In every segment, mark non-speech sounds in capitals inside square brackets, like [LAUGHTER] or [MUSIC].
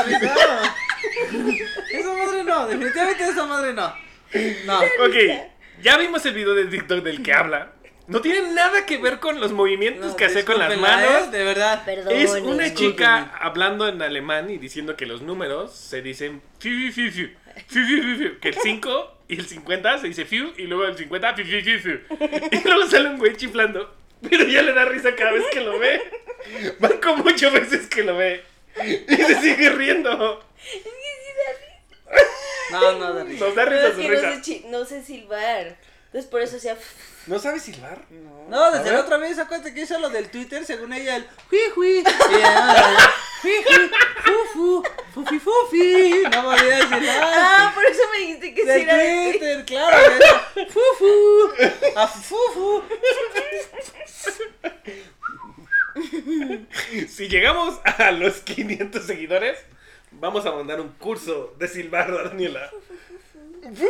aterrizado. Esa madre no, definitivamente esa madre no. No. Ok, ya vimos el video de TikTok del que habla. No tiene nada que ver con los movimientos no que hace con las ¿eh? manos. De verdad. Perdón. Es una chica hablando en alemán y diciendo que los números se dicen fiu, fiu, fiu, fiu, fiu, fiu, fiu, que el 5 y el 50 se dice fiu y luego el 50 fiu, fiu, fiu, fiu. Y luego sale un güey chiflando, pero ya le da risa cada vez que lo ve. Van como ocho veces que lo ve [LAUGHS] y se sigue riendo. No, no, de risa. Nos da Pero risa es su que no risa. sé, chi- no sé silbar. Entonces por eso hacía. ¿No sabes silbar? No. No, desde la otra vez, acuérdate que hizo lo del Twitter, según ella, el hui hui. Y ella, hui hui, fu fu, fufi fufi. No podía decir Ah, por eso me dijiste que sí Del era de Twitter, claro. ella, Fu fu, a fu fu. [LAUGHS] [LAUGHS] Si llegamos a los 500 seguidores, vamos a mandar un curso de silbar a Daniela. Sí.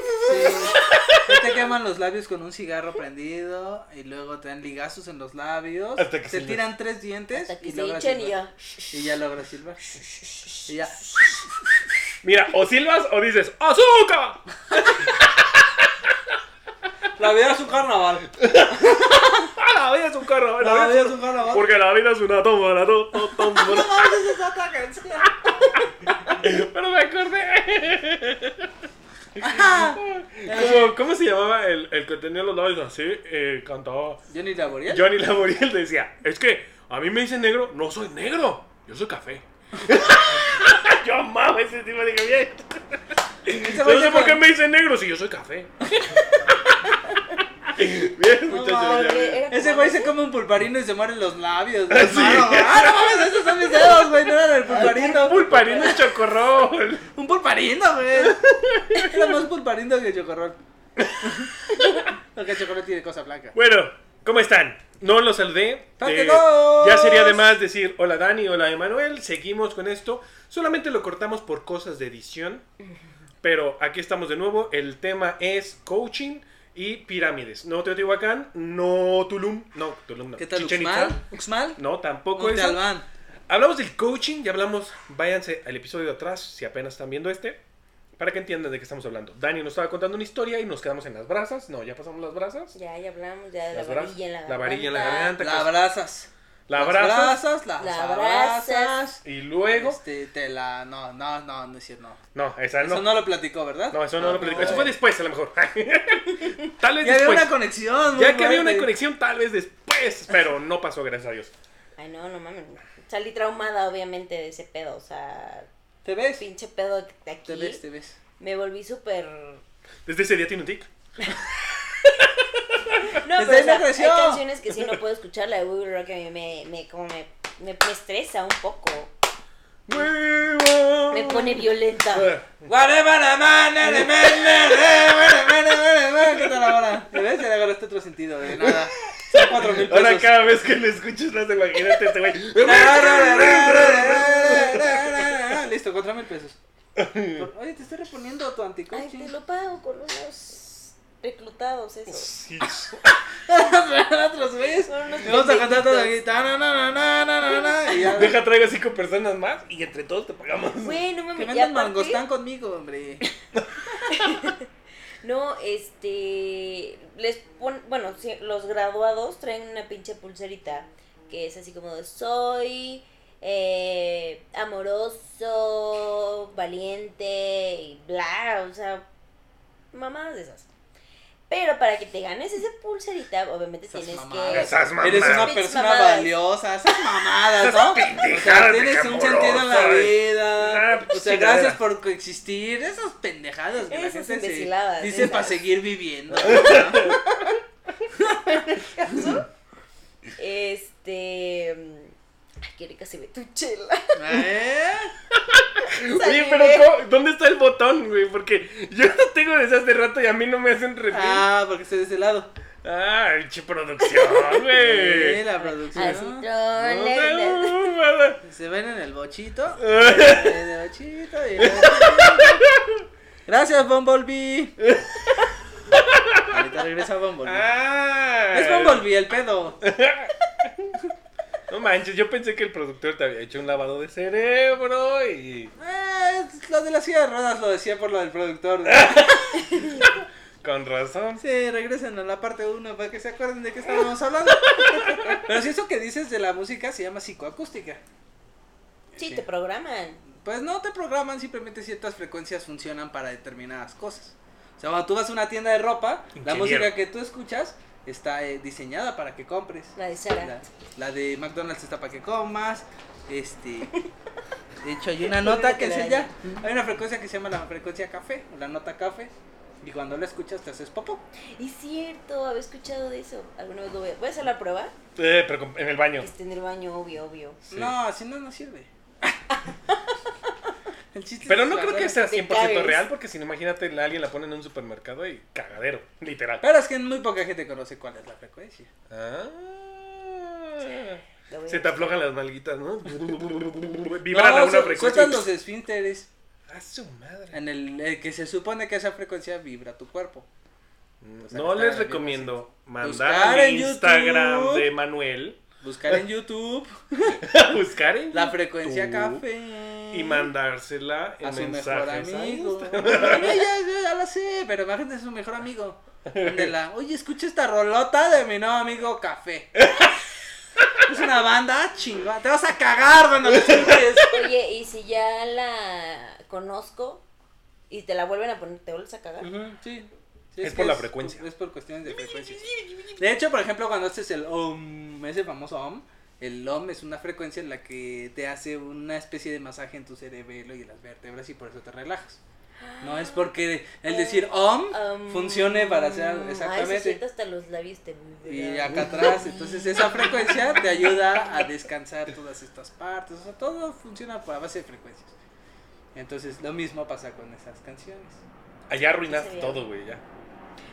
Se te queman los labios con un cigarro prendido y luego te dan ligazos en los labios. Hasta que te se tiran tres dientes Hasta que y se logras silbar. ya. Y ya logras silbar. Y ya. Mira, o silbas o dices ¡Azúcar! La vida es un carnaval. [LAUGHS] ¡Ah, la vida es un carro! La vida es un carnaval. Porque la vida es una tómbola, to- to- [LAUGHS] tómbola. Es otra canción. [LAUGHS] Pero me acordé. Ajá. ¿Cómo, cómo se llamaba el, el que tenía los labios así? Eh, cantaba. Johnny Laboriel. Johnny Laboriel decía: Es que a mí me dicen negro, no soy negro, yo soy café. [LAUGHS] yo amaba ese tipo de café. No sé por qué me dicen negro si yo soy café. Bien, muchachos. Ese güey se come un pulparino y se mueren los labios. Ah, sí. hermano. Ah, no mames, esos son mis dedos, güey. No eran el pulparino. Pulparino y chocorrol. Un pulparino, güey. [LAUGHS] Era más pulparino que chocorrol. Porque el chocorrol tiene cosa blanca. Bueno, ¿cómo están? No los saludé. Eh, ya sería de más decir hola Dani, hola Emanuel. Seguimos con esto. Solamente lo cortamos por cosas de edición. Pero aquí estamos de nuevo. El tema es coaching y pirámides. No Teotihuacán, no Tulum. No, Tulum no. ¿Qué tal. Uxmal? ¿Uxmal? No, tampoco. Albán. Hablamos del coaching, ya hablamos, váyanse al episodio de atrás si apenas están viendo este, para que entiendan de qué estamos hablando. Dani nos estaba contando una historia y nos quedamos en las brasas. No, ya pasamos las brasas. Ya, ya hablamos ya de Las la varilla en la la varilla en la garganta. La abrazas. La Las abrazas abrazas, las La abrazas. abrazas. y luego... Este, te la. No, no, no, no es cierto, no. No, esa no. Eso no lo platicó, ¿verdad? No, eso no lo platicó. Eso fue después, a lo mejor. [LAUGHS] tal vez Ya había después. una conexión. Ya que había una conexión, tal vez después. Pero no pasó, gracias a Dios. Ay, no, no mames. Salí traumada, obviamente, de ese pedo. O sea, ¿Te ves? pinche pedo de aquí. Te ves, te ves. Me volví súper. Desde ese día tiene un tic. [LAUGHS] No, pero o sea, hay canciones que sí no puedo escuchar. La de Google Rock a mí me, me, como me, me, me estresa un poco. Me pone violenta. ¿Qué tal ahora? ¿Te ves? Ya le agarraste otro sentido, de nada. Son cuatro mil Ahora pesos. cada vez que lo escuches, no te imagínate este güey. Listo, cuatro mil pesos. Oye, te estoy reponiendo tu Ay, anticoaching. te lo pago con unos reclutados esos. Sí. [LAUGHS] Otros güeyes. Vamos a cantar todo aquí. pendejitos. Ta, na, na, na, na, na, na, y ya. Deja, traigo cinco personas más y entre todos te pagamos. Güey, no Que mames. vendan aparte- mangostán conmigo, hombre. [LAUGHS] No, este. Les pon. Bueno, los graduados traen una pinche pulserita que es así como de soy eh, amoroso, valiente y bla, o sea, mamadas de esas. Pero para que te ganes esa pulserita, obviamente Esas tienes mamadas. que. Esas mamadas. Eres una persona mamadas. valiosa, esas mamadas, Esas ¿no? O sea, tienes un sentido en la vida. Ah, O sea, gracias por coexistir. Esas pendejadas que la Esas gente se imbeciladas, dice esas. para seguir viviendo. [LAUGHS] Este. Ay, qué rica se ve tu chela. ¿Eh? [LAUGHS] [LAUGHS] Oye, pero ¿cómo- ¿dónde está el botón, güey? Porque yo lo tengo desde hace rato y a mí no me hacen refill. Ah, porque estoy de ese lado. Ah, pinche producción, Sí, güey. [LAUGHS] la producción. Así, No, no, nada. Se ven en el bochito. En [LAUGHS] el bochito. y el bochito. Gracias, Bumblebee. Ahorita regresa Bumblebee. Ah. Es Bumblebee el pedo. No manches, yo pensé que el productor te había hecho un lavado de cerebro y. Eh, lo de la silla de ruedas lo decía por lo del productor. [LAUGHS] Con razón. Sí, regresen a la parte 1 para que se acuerden de qué estábamos hablando. Pero si eso que dices de la música se llama psicoacústica. Sí, Sí. te programan. Pues no te programan, simplemente ciertas frecuencias funcionan para determinadas cosas. O sea, cuando tú vas a una tienda de ropa, la música que tú escuchas está eh, diseñada para que compres. La de Sara. La, la de McDonald's está para que comas. Este. [LAUGHS] De hecho, hay una nota que se llama. Hay una frecuencia que se llama la frecuencia café, o la nota café. Y cuando la escuchas te haces popó. Es cierto, había escuchado de eso. ¿Alguna vez lo voy a, voy a hacer la prueba? Eh, pero con- en el baño. Este, en el baño, obvio, obvio. Sí. No, así no nos sirve. [LAUGHS] El chiste Pero no creo que sea Te 100% cagues. real, porque si no, imagínate, alguien la pone en un supermercado y cagadero, [LAUGHS] literal. Pero es que muy poca gente conoce cuál es la frecuencia. Ah. Se te aflojan las nalguitas, ¿no? [LAUGHS] Vibran no, a una su- frecuencia. sueltan los esfínteres. A su madre. En el, el que se supone que esa frecuencia vibra tu cuerpo. O sea, No les recomiendo mandar al en Instagram YouTube. de Manuel Buscar en [LAUGHS] YouTube buscar en la frecuencia YouTube café. Y mandársela en a su mejor amigo. [LAUGHS] Ya, ya, ya la sé, pero imagínate a su mejor amigo. Mándela, Oye, escucha esta rolota de mi nuevo amigo Café. Es una banda chingón. Te vas a cagar cuando lo escuches. Oye, y si ya la conozco y te la vuelven a poner, ¿te vuelves a cagar? Sí. Sí, Es por la frecuencia. Es por cuestiones de frecuencias. De hecho, por ejemplo, cuando haces el OM, ese famoso OM, el OM es una frecuencia en la que te hace una especie de masaje en tu cerebelo y en las vértebras y por eso te relajas. No es porque el decir OM Um, funcione para hacer. Ay, Exactamente. siento hasta los labios te Y acá atrás, entonces esa frecuencia te ayuda a descansar todas estas partes, o sea, todo funciona por a base de frecuencias. Entonces lo mismo pasa con esas canciones. Allá arruinaste todo, güey, ya.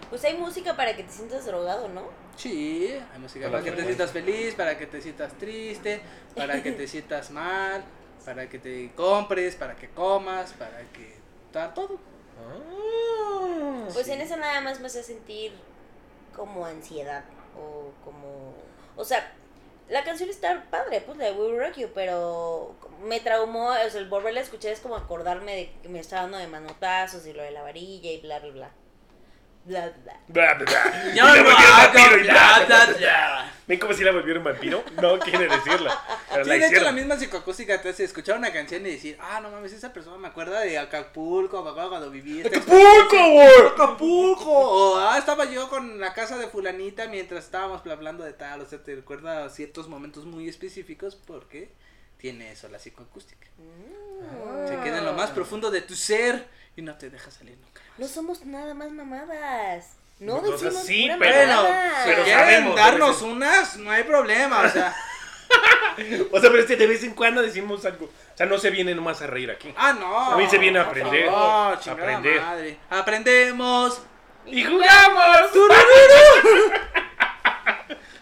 Pues hay música para que te sientas drogado, ¿no? Sí, hay música para que te sientas feliz, para que te sientas triste, para que te sientas mal, para que te compres, para que comas, para que todo. Ah, Pues Sí. en eso nada más me hace sentir como ansiedad o como... O sea, la canción está padre, pues la de We Rock You, pero me traumó, o sea, el volverla a escuchar es como acordarme de que me estaba dando de manotazos y lo de la varilla y bla, bla, bla. Bla, bla. Bla, bla, bla. [LAUGHS] Yo Y no hago bla, bla, bla. ¿Ven cómo si la volvieron vampiro? No quiere decirlo. Pero Sí, la de hecho la hicieron. misma psicoacústica te hace escuchar una canción y decir, ah, no mames, esa persona me acuerda de Acapulco, me acuerdo cuando viví esta ¡Acapulco, güey! Acapulco, o ah, estaba yo con la casa de fulanita mientras estábamos hablando de tal, o sea, te recuerda ciertos momentos muy específicos porque tiene eso la psicoacústica. Mm. Se queda en lo más profundo de tu ser y no te deja salir nunca. No somos nada más mamadas. No sea, decimos sí, pura pero- Bueno, mamada. si pero quieren sabemos, darnos unas, no hay problema, o sea, [LAUGHS] O sea, pero es que de vez en cuando decimos algo. O sea, no se viene nomás a reír aquí. ah, no. A mí se viene a aprender. chingada Aprender. madre. Aprendemos. ¡Y jugamos!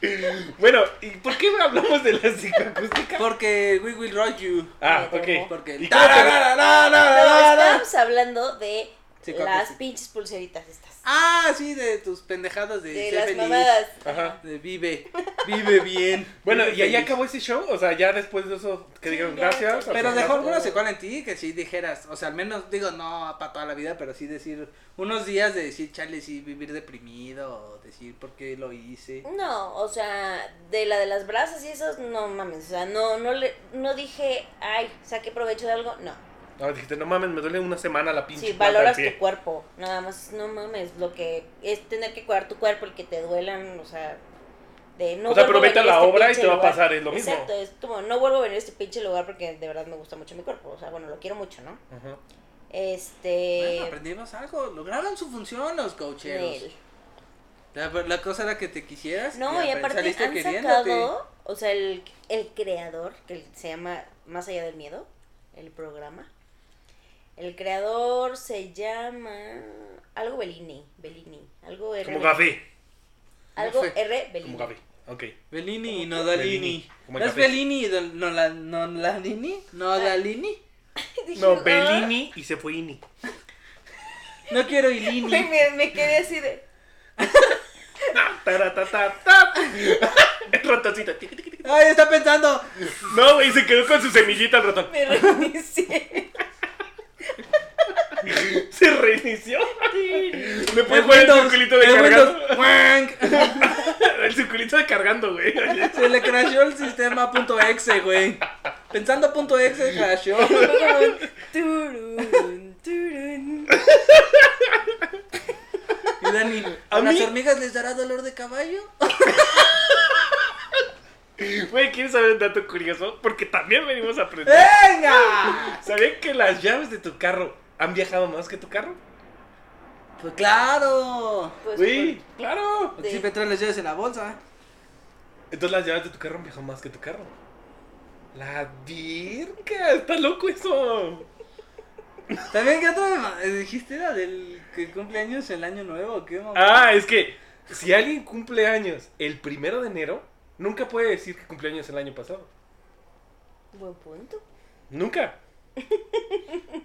[LAUGHS] bueno, ¿y por qué hablamos de la psicoacústica? Porque we will rock you. Ah, ok. Porque ¿Y cómo te- No, estábamos hablando de Sí, las pinches pulseritas estas. Ah, sí, de tus pendejadas de, De las feliz, mamadas. Ajá. De vive, vive bien. [LAUGHS] Bueno, vive ¿y ahí acabó ese show? O sea, ya después de eso, que Sí, dijeron gracias. Pero dejó alguna secuela en ti que sí dijeras, o sea, al menos digo no para toda la vida, pero sí decir unos días de decir, chale, sí, vivir deprimido, o decir por qué lo hice. No, o sea, de la de las brasas y esos, no mames. O sea, no, no, le, no dije, ay, saqué provecho de algo. No. No, dijiste, no mames, me duele una semana la pinche del valoras pie. tu cuerpo, nada más, no mames, lo que es tener que cuidar tu cuerpo, el que te duelan, o sea, de no O sea, pero vete a la este obra y te va a pasar, es lo mismo. Exacto, es como, no vuelvo a venir a este pinche lugar porque de verdad me gusta mucho mi cuerpo, o sea, bueno, lo quiero mucho, ¿no? Ajá. Este... Bueno, aprendimos algo, lograron su función los coacheros. Nel. La, la cosa era que te quisieras. No, y apre- aparte han sacado, o sea, el, el creador, que se llama Más allá del miedo, el programa. El creador se llama algo Bellini, Bellini, algo R. Como café. Algo. R Bellini. Como café. Ok. Bellini y Nodalini. ¿No es. Bellini y? ¿Nodalini? [LAUGHS] Dije, No, "Ah". Bellini y se fue Ini. No quiero [LAUGHS] Ilini. me, me quedé así de. [LAUGHS] Taratatata. El ratoncito. Ay, está pensando. No, güey, se quedó con su semillita el ratón. Me reinicié. [LAUGHS] Se reinició. Le puedes El poner el circulito de el cargando. [LAUGHS] El circulito de cargando, güey. Se le crashó el sistema punto .exe, güey. Pensando punto .exe, crashó. Turun, turun. Y Dani, A ¿a las mí- hormigas les dará dolor de caballo? [LAUGHS] Güey, ¿quieres saber un dato curioso? Porque también venimos a aprender. ¡Venga! ¿Sabían que las llaves de tu carro han viajado más que tu carro? Pues claro. Pues, Güey, claro. Porque Sí. siempre traes las llaves en la bolsa. Entonces las llaves de tu carro han viajado más que tu carro. La virga, está loco eso. También, ¿qué otra ma- eh, dijiste? ¿Era del que cumpleaños el año nuevo? ¿Qué mamá? Ah, es que si alguien cumple años el primero de enero, nunca puede decir que cumple años el año pasado. Buen punto. Nunca.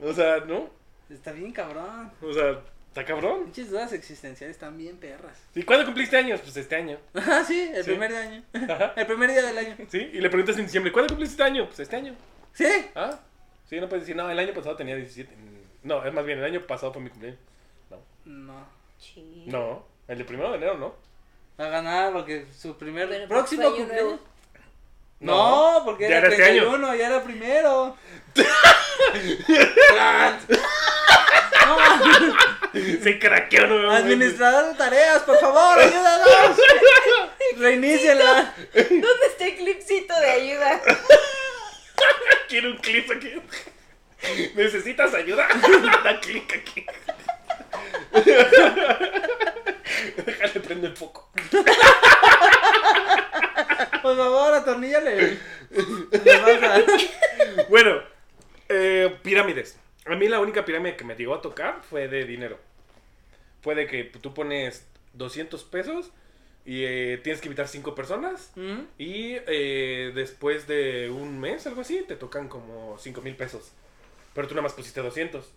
O sea, no. Está bien, cabrón. O sea, está cabrón. Pinches dudas existenciales están bien perras. ¿Y cuándo cumpliste años? Pues este año. Ah, sí, el Sí. primer año. Ajá. El primer día del año. ¿Sí? Y le preguntas en diciembre, ¿cuándo cumpliste este año? Pues este año. ¿Sí? Ah, sí, no puedes decir, no, el año pasado tenía 17. No, es más bien, el año pasado fue mi cumpleaños. No. Sí. No, el de primero de enero, ¿no? A ganar porque su primer Bueno, próximo porque fue año cumpleaños. nuevo. No, porque Ya era era este año. 31, ya era primero. [LAUGHS] Se craqueó nuevamente. Administrador de tareas, por favor, ayúdanos. Reiníciala. ¿Dónde está el clipcito de ayuda? [LAUGHS] Quiero un clip aquí. ¿Necesitas ayuda? [LAUGHS] Da clic aquí. [LAUGHS] Déjale prende el foco. Por favor, atorníllale. Le baja. Bueno, eh, pirámides. A mí la única pirámide que me llegó a tocar fue de dinero. Fue de que tú pones 200 pesos y eh, tienes que invitar 5 personas. ¿Mm? Y eh, después de un mes, algo así, te tocan como 5 mil pesos. Pero tú nada más pusiste 200.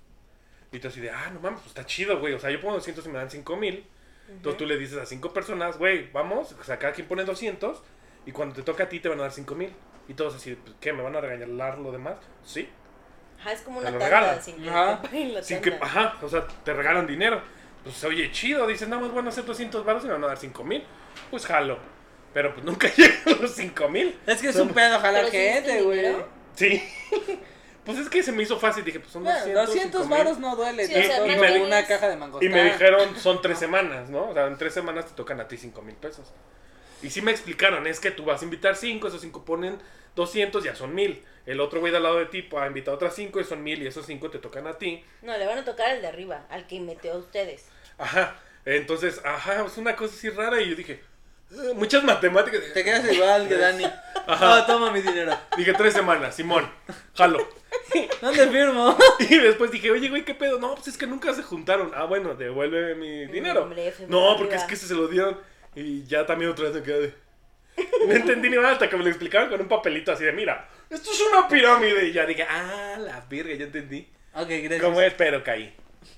Y tú así de, ah, no mames, pues está chido, güey. O sea, yo pongo 200 y me dan 5 mil. Entonces tú le dices a 5 personas, güey, vamos. O sea, cada quien pone 200. Y cuando te toca a ti, te van a dar 5 mil. Y todos así, pues, ¿qué? ¿Me van a regalar lo demás? Sí. Ajá, es como Te una lo tanda regalan. sin que Ajá. te paguen la Sin que, ajá, o sea, te regalan dinero. Pues oye, chido. Dices, nada más van a hacer 200 baros y me van a dar 5 mil. Pues jalo. Pero pues nunca [LAUGHS] llegan los 5 mil. Es que es un pedo jalar gente, güey. Sí. [LAUGHS] pues es que se me hizo fácil. Dije, pues son Bueno, 200. 200 5,000. varos no duele Sí, o sea, como tienes- una caja de mangos. Y me dijeron, [LAUGHS] son tres semanas, ¿no? O sea, en tres semanas te tocan a ti cinco mil pesos. Y sí me explicaron, es que tú vas a invitar cinco, esos cinco ponen 200, ya son mil. El otro güey de al lado de ti ha invitado otras cinco y son mil y esos cinco te tocan a ti. No, le van a tocar al de arriba, al que metió a ustedes. Ajá. Entonces, ajá, es una cosa así rara y yo dije, "Eh, muchas matemáticas. Te quedas igual que [LAUGHS] Dani. Ajá. Ah, toma mi dinero. Dije, tres semanas, Simón, jalo. ¿Dónde firmo? [LAUGHS] Y después dije, oye, güey, ¿qué pedo? No, pues es que nunca se juntaron. Ah, bueno, devuelve mi dinero. hombre, No, arriba. porque es que se lo dieron. Y ya también otra vez me quedé de... [LAUGHS] No entendí ni nada hasta que me lo explicaron con un papelito así de, mira, esto es una pirámide. Y ya dije, ah, la virga, ya entendí. Ok, gracias. ¿Cómo es? Pero caí.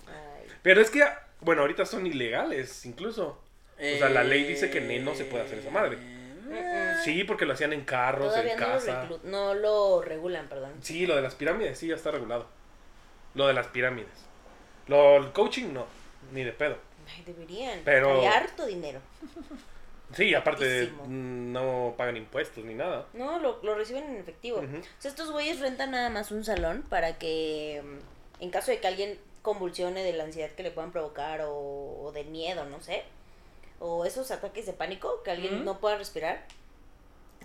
Ay, Pero es que, bueno, ahorita son ilegales incluso. O sea, la ley dice que Eh, no se puede hacer esa madre. eh, Sí, porque lo hacían en carros, Todavía en no casa. no lo regulan, perdón. Sí, lo de las pirámides sí ya está regulado. Lo de las pirámides. Lo, el coaching no, ni de pedo. Ay, deberían. Pero- Hay harto dinero. [LAUGHS] Sí, aparte mm, no pagan impuestos ni nada. No, lo, lo reciben en efectivo. O sea, estos güeyes rentan nada más un salón para que, mm, en caso de que alguien convulsione de la ansiedad que le puedan provocar o, o de miedo, no sé, o esos ataques de pánico, que alguien no pueda respirar.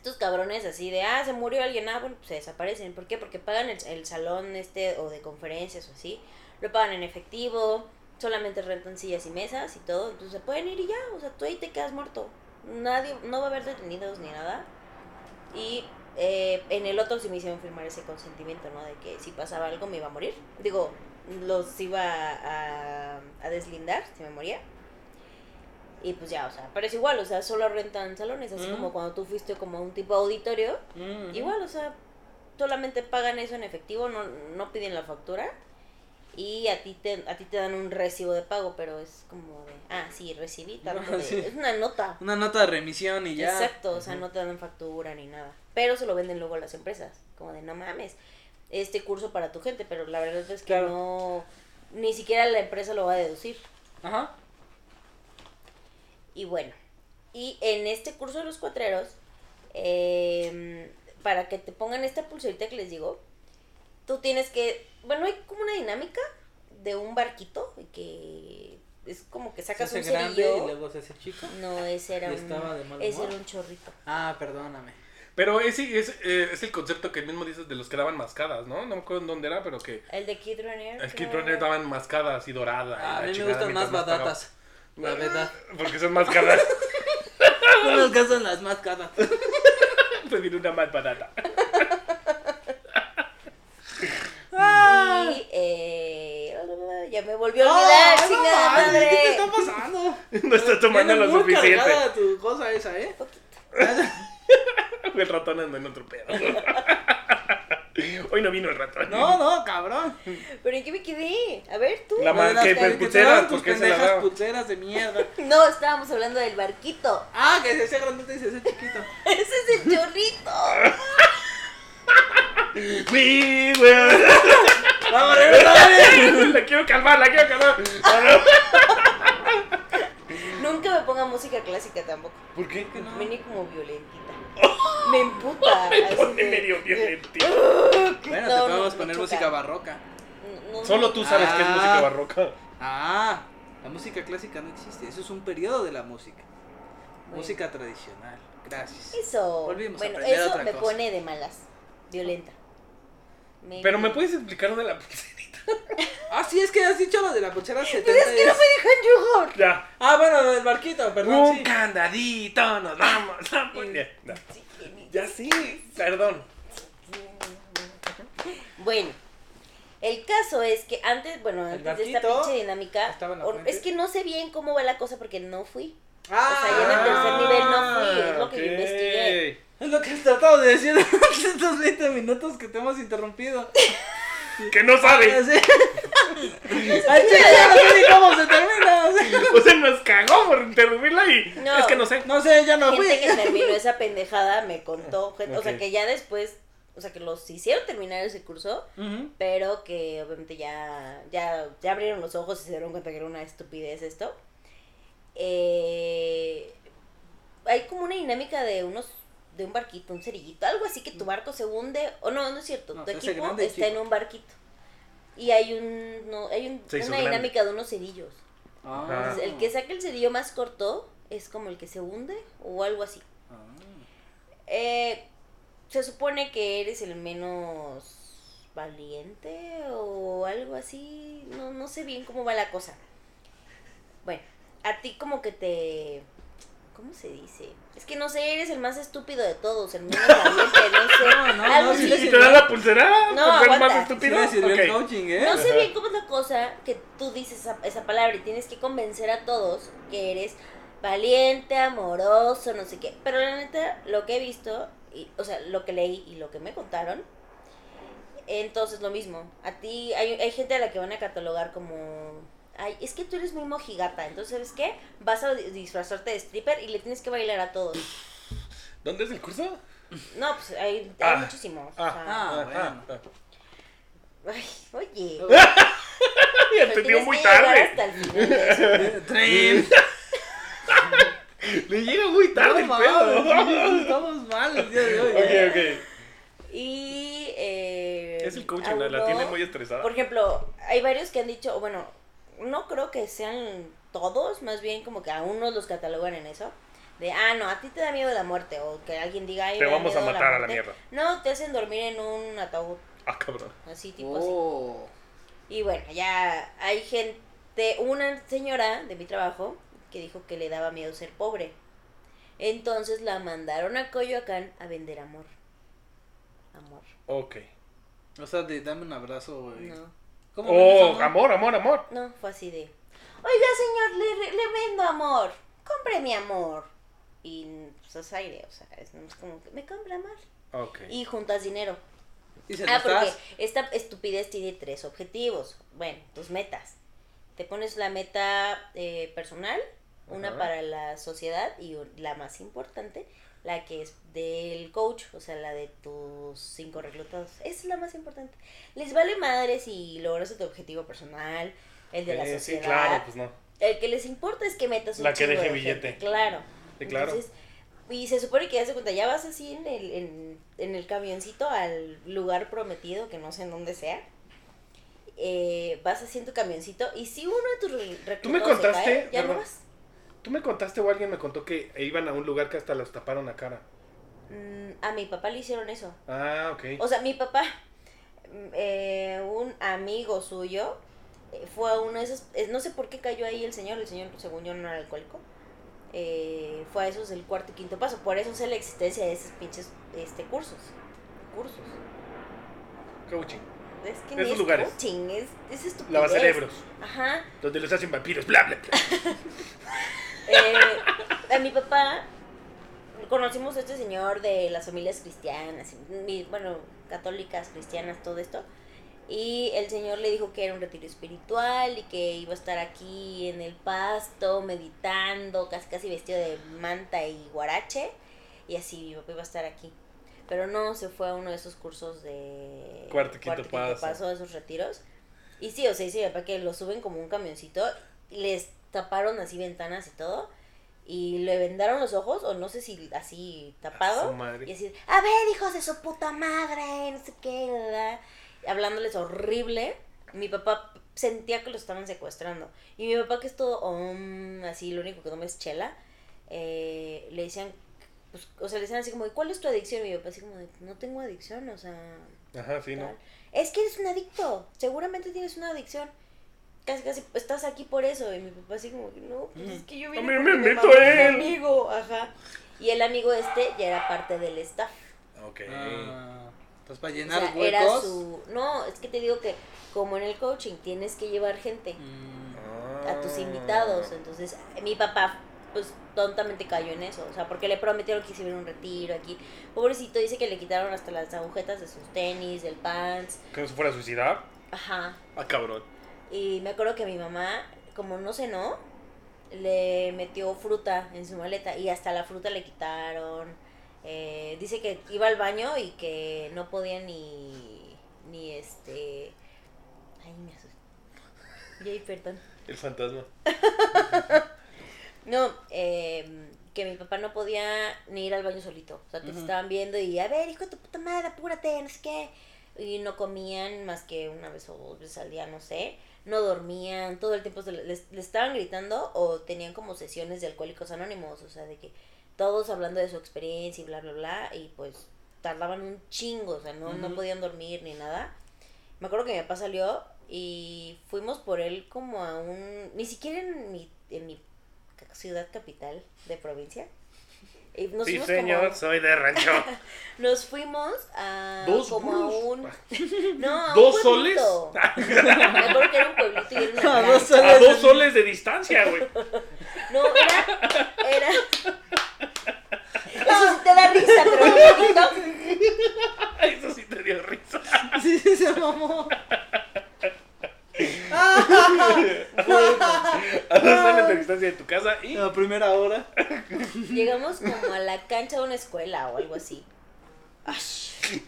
Estos cabrones así de, ah, se murió alguien, ah, bueno, pues se desaparecen. ¿Por qué? Porque pagan el, el salón este o de conferencias o así, lo pagan en efectivo, solamente rentan sillas y mesas y todo, entonces se pueden ir y ya, o sea, tú ahí te quedas muerto. Nadie, no va a haber detenidos ni nada. Y eh, en el otro sí me hicieron firmar ese consentimiento, ¿no? De que si pasaba algo me iba a morir. Digo, los iba a, a deslindar si me moría. Y pues ya, o sea, pero es igual, o sea, solo rentan salones, así Mm. como cuando tú fuiste como un tipo auditorio. mm, Igual, o sea, solamente pagan eso en efectivo, no, no piden la factura. y a ti te a ti te dan un recibo de pago, pero es como de, ah, sí, recibí [LAUGHS] tanto de- Sí. es una nota. Una nota de remisión y ya. Exacto, o sea, no te dan factura ni nada. Pero se lo venden luego a las empresas, como de, no mames, este curso para tu gente, pero la verdad es que Claro. no ni siquiera la empresa lo va a deducir. Ajá. Y bueno, y en este curso de los cuatreros, eh, para que te pongan esta pulserita que les digo, tú tienes que, bueno, hay como una dinámica de un barquito que es como que Se sacas hace un grande cerillo. y luego se hace chico. No, ese era Y un, estaba de mal ese era un chorrito. Ah, perdóname. Pero ese es, eh, es el concepto que mismo dices de los que daban mascadas, ¿no? No me acuerdo en dónde era, pero que El de Kid Runner. el Kid. Runner daban mascadas y dorada. y Ah, a mí me gustan más badatas. La verdad. [LAUGHS] Porque son mascadas. No me gustan las más caras. [LAUGHS] Pedir una más barata. [LAUGHS] Y eh, ya me volvió a olvidar, Ah, no chingada mames, madre. ¿Qué te está pasando? No está tomando Viene lo muy suficiente. cargada tu cosa esa, ¿eh? El ratón anda en otro pedo. [LAUGHS] Hoy no vino el ratón. No, no, cabrón. ¿Pero en qué me quedé? A ver, tú. La Lo de las- pulseras, ¿por qué se la pendejas daba? pulseras de mierda. [LAUGHS] No, estábamos hablando del barquito. Ah, que se hacía grandote y se hacía chiquito. [LAUGHS] Ese es el chorrito. Sí, güey. Vamos. La quiero calmar, la quiero calmar. Nunca me ponga música clásica tampoco. ¿Por qué? no? Viene como violentita. Me emputa. [LAUGHS] Me pone de- medio violentito. [LAUGHS] Bueno, No, te no, podemos me poner música barroca. No, no, Solo tú sabes que es Ah. música barroca. Ah, la música clásica no existe. Eso es un periodo de la música. Bueno. Música tradicional. Gracias. Eso. Volvimos a bueno, aprender eso otra me cosa. pone de malas. Violenta. Pero me puedes explicar dónde la [LAUGHS] pulserita. [LAUGHS] Ah, sí, es que has dicho lo de la pulsera 70. Pero es que no me dejan jugar. Ya. Ah, bueno, lo del barquito, perdón. Un sí. candadito, nos vamos [LAUGHS] a poner. Ya, ya sí, perdón. Bueno, el caso es que antes, bueno, antes de esta pinche dinámica, es que no sé bien cómo va la cosa porque no fui. Ah, O sea, ya en el tercer nivel no fui, es lo que yo investigué. Es lo que has tratado de decir [LAUGHS] en estos 20 minutos que te hemos interrumpido. [LAUGHS] Que no sabe. Ah, sí. [LAUGHS] Al chile ya no sé ni cómo se termina. o sea. O sea, nos cagó por interrumpirla y. No. Es que no sé. No sé, ya no fui. Gente que terminó esa pendejada me contó, gente- o sea, que ya después, o sea, que los hicieron terminar ese curso, pero que obviamente ya, ya, ya abrieron los ojos y se dieron cuenta que era una estupidez esto. Eh, hay como una dinámica de unos de un barquito, un cerillito, algo así que tu barco se hunde, o no, no es cierto, No, tu equipo grande está en un barquito. Y hay un no, hay un- una grande. dinámica de unos cerillos. Ah. Entonces, el que saque el cerillo más corto es como el que se hunde o algo así. Ah. Eh, se supone que eres el menos valiente o algo así. No, no sé bien cómo va la cosa. Bueno, a ti como que te... ¿Cómo se dice? Es que no sé, eres el más estúpido de todos, el menos valiente, no sé. [LAUGHS] No, no, algo no, sí así. le ¿Y sirvió. te dan la pulsera? No, ¿Por ser más. Sí estúpido? me sirvió el Ok. coaching, ¿eh? No sé bien cómo es la cosa que tú dices esa, esa palabra y tienes que convencer a todos que eres valiente, amoroso, no sé qué. Pero la neta, lo que he visto, y, o sea, lo que leí y lo que me contaron, entonces lo mismo. A ti hay, hay gente a la que van a catalogar como... Ay, es que tú eres muy mojigata, entonces ¿sabes qué? Vas a disfrazarte de stripper y le tienes que bailar a todos. ¿Dónde es el curso? No, pues hay, hay Ah. muchísimos. o Ah, sea, Ah, ah, bueno. ah. ay, oye. [LAUGHS] [LAUGHS] Ya tienes muy tarde. hasta el final. [LAUGHS] Tren. Le llega muy tarde el No pedo. Estamos mal el día de hoy. ¿eh? Ok, ok. Y. Eh, Es el coaching, la, la tiene muy estresada. Por ejemplo, hay varios que han dicho, o bueno, no creo que sean todos, más bien como que a unos los catalogan en eso. De, ah, no, a ti te da miedo la muerte. O que alguien diga, ay, Te me da vamos a matar a la mierda. No, te hacen dormir en un ataúd, Ah, cabrón. así, tipo así. Oh. Y bueno, ya hay gente, una señora de mi trabajo que dijo que le daba miedo ser pobre. Entonces la mandaron a Coyoacán a vender amor. Amor. Ok. O sea, de dame un abrazo, güey. No. ¿Cómo vendes Oh, amor, amor, amor. No, fue así de. Oiga, señor, le, le vendo amor. Compre mi amor. Y pues es aire, o sea, es, como que me compra amor. Ok. Y juntas dinero. Y se Ah, porque esta estupidez tiene tres objetivos. Bueno, tus metas. Te pones la meta eh, personal, una para la sociedad y la más importante, la que es del coach, o sea, la de tus cinco reclutados. Esa es la más importante. Les vale madre si logras tu objetivo personal, el de la Eh, sociedad. sí, claro, pues no. El que les importa es que metas un La que deje de billete. gente, Claro. Sí, claro. Entonces, y se supone que ya se cuenta, ya vas así en el, en, en el camioncito al lugar prometido, que no sé en dónde sea. Eh, vas así en tu camioncito y si uno de tus re- reclutados Tú me contaste, cae, ya no vas. Tú me contaste o alguien me contó que iban a un lugar que hasta los taparon la cara. Mm, a mi papá le hicieron eso. Ah, ok. O sea, mi papá, mm, eh, un amigo suyo, eh, fue a uno de esos, eh, no sé por qué cayó ahí el señor, el señor según yo no era alcohólico, eh, fue a esos del cuarto y quinto paso, por eso sé la existencia de esos pinches este, cursos, cursos. Coaching. Es que Esos es lugares. coaching, es, es estupidez. Lavacerebros. Ajá. Donde los hacen vampiros, bla, bla, bla. [LAUGHS] Eh, a mi papá conocimos a este señor de las familias cristianas, y bueno, católicas, cristianas, todo esto. Y el señor le dijo que era un retiro espiritual y que iba a estar aquí en el pasto, meditando, casi casi vestido de manta y guarache. Y así mi papá iba a estar aquí. Pero no, se fue a uno de esos cursos de Cuarto quinto paso. de esos retiros. Y sí, o sea, mi papá que lo suben como un camioncito. Les taparon así ventanas y todo. Y le vendaron los ojos, o no sé si así A tapado. su madre. Y así, a ver, hijos de su puta madre, no sé qué, ¿verdad? Hablándoles horrible. Mi papá sentía que lo estaban secuestrando. Y mi papá, que es todo um, así, lo único que toma es chela, eh, le decían, pues, o sea, le decían así como, "¿Y ¿cuál es tu adicción? Y mi papá así como, de, no tengo adicción, o sea, Ajá, sí, ¿no? tal. Es que eres un adicto, seguramente tienes una adicción. Casi, casi, estás aquí por eso. Y mi papá así como, no, pues es que yo vine mí porque me es mi él. amigo, ajá. Y el amigo este ya era parte del staff. Ok. Ah, entonces para O llenar sea, era huecos. su... No, es que te digo que como en el coaching tienes que llevar gente mm, a tus Ah. invitados. Entonces, mi papá, pues tontamente cayó en eso. O sea, porque le prometieron que hiciera un retiro aquí. Pobrecito, dice que le quitaron hasta las agujetas de sus tenis, del pants. ¿Que no se fuera a suicidar? Ajá. Ah, cabrón. Y me acuerdo que mi mamá, como no cenó, le metió fruta en su maleta y hasta la fruta le quitaron. Eh, dice que iba al baño y que no podía ni, ni este... Ay, me asusté. Yay, perdón. El fantasma. [LAUGHS] No, eh, que mi papá no podía ni ir al baño solito. O sea, que se estaban viendo y, a ver, hijo de tu puta madre, apúrate, no sé qué. Y no comían más que una vez o dos veces al día, no sé. No dormían, todo el tiempo se le- les, les estaban gritando o tenían como sesiones de alcohólicos anónimos. O sea, de que todos hablando de su experiencia y bla, bla, bla. Y pues tardaban un chingo, o sea, no, no podían dormir ni nada. Me acuerdo que mi papá salió y fuimos por él como a un... Ni siquiera en mi, en mi ciudad capital de provincia. Y nos Sí, fuimos señor, como- soy de rancho. [LAUGHS] nos fuimos a Dos como a un... [LAUGHS] No, a un ¿Dos soles? pueblito. Me acuerdo que era un pueblito y era una [LAUGHS] A dos granja. A dos soles de distancia, güey. No, era... era... Eso sí te da risa, pero un poquito. Eso sí te dio risa. Sí, sí, se mamó. [LAUGHS] A dos soles de distancia de tu casa y. La primera hora. Llegamos como a la cancha de una escuela o algo así.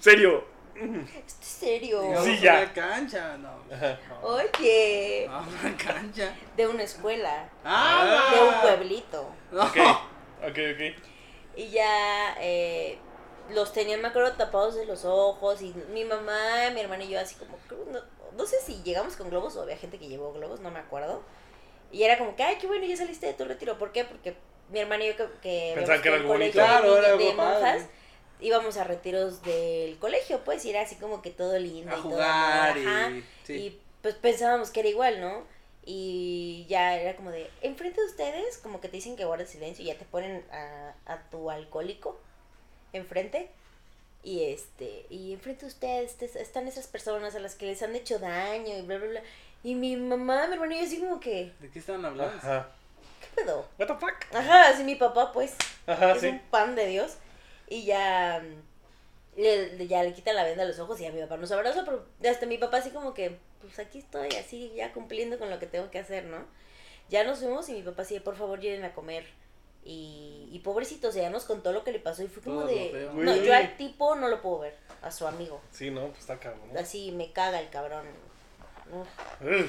Serio. ¿Esto es serio? Sí, ya. Una cancha, no. Oye, Ah, una cancha. de una escuela, Ah, de un pueblito. No. Ok. Ok, ok. Y ya eh, los tenían, me acuerdo, tapados de los ojos. Y mi mamá, mi hermana y yo, así como, no, no sé si llegamos con globos o había gente que llevó globos, no me acuerdo. Y era como que, ay, qué bueno, ya saliste de tu retiro. ¿Por qué? Porque mi hermana y yo, que, que Pensaban que era algo bonito. Claro, de, era de algo padre. monjas, íbamos a retiros del colegio, pues, y era así como que todo lindo A y todo. ajá. y. Sí. Y pues pensábamos que era igual, ¿no? Y ya era como de, enfrente de ustedes, como que te dicen que guardes silencio y ya te ponen a, a tu alcohólico enfrente. Y este, y enfrente de ustedes te- están esas personas a las que les han hecho daño y bla, bla, bla. Y mi mamá, mi hermano y yo así como que, ¿De qué estaban hablando? Ajá. ¿qué pedo? What the fuck? Ajá, así mi papá pues Ajá, es sí. un pan de Dios. Y ya le- ya le quita la venda a los ojos y a mi papá nos abraza, pero hasta mi papá así como que, pues aquí estoy, así ya cumpliendo con lo que tengo que hacer, ¿no? Ya nos fuimos y mi papá así, por favor, llévenme a comer. Y, y pobrecito, o sea, ya nos contó lo que le pasó y fue como Todo de... No, yo al tipo no lo puedo ver, a su amigo. Sí, no, pues está cabrón. ¿no? Así me caga el cabrón. Ugh.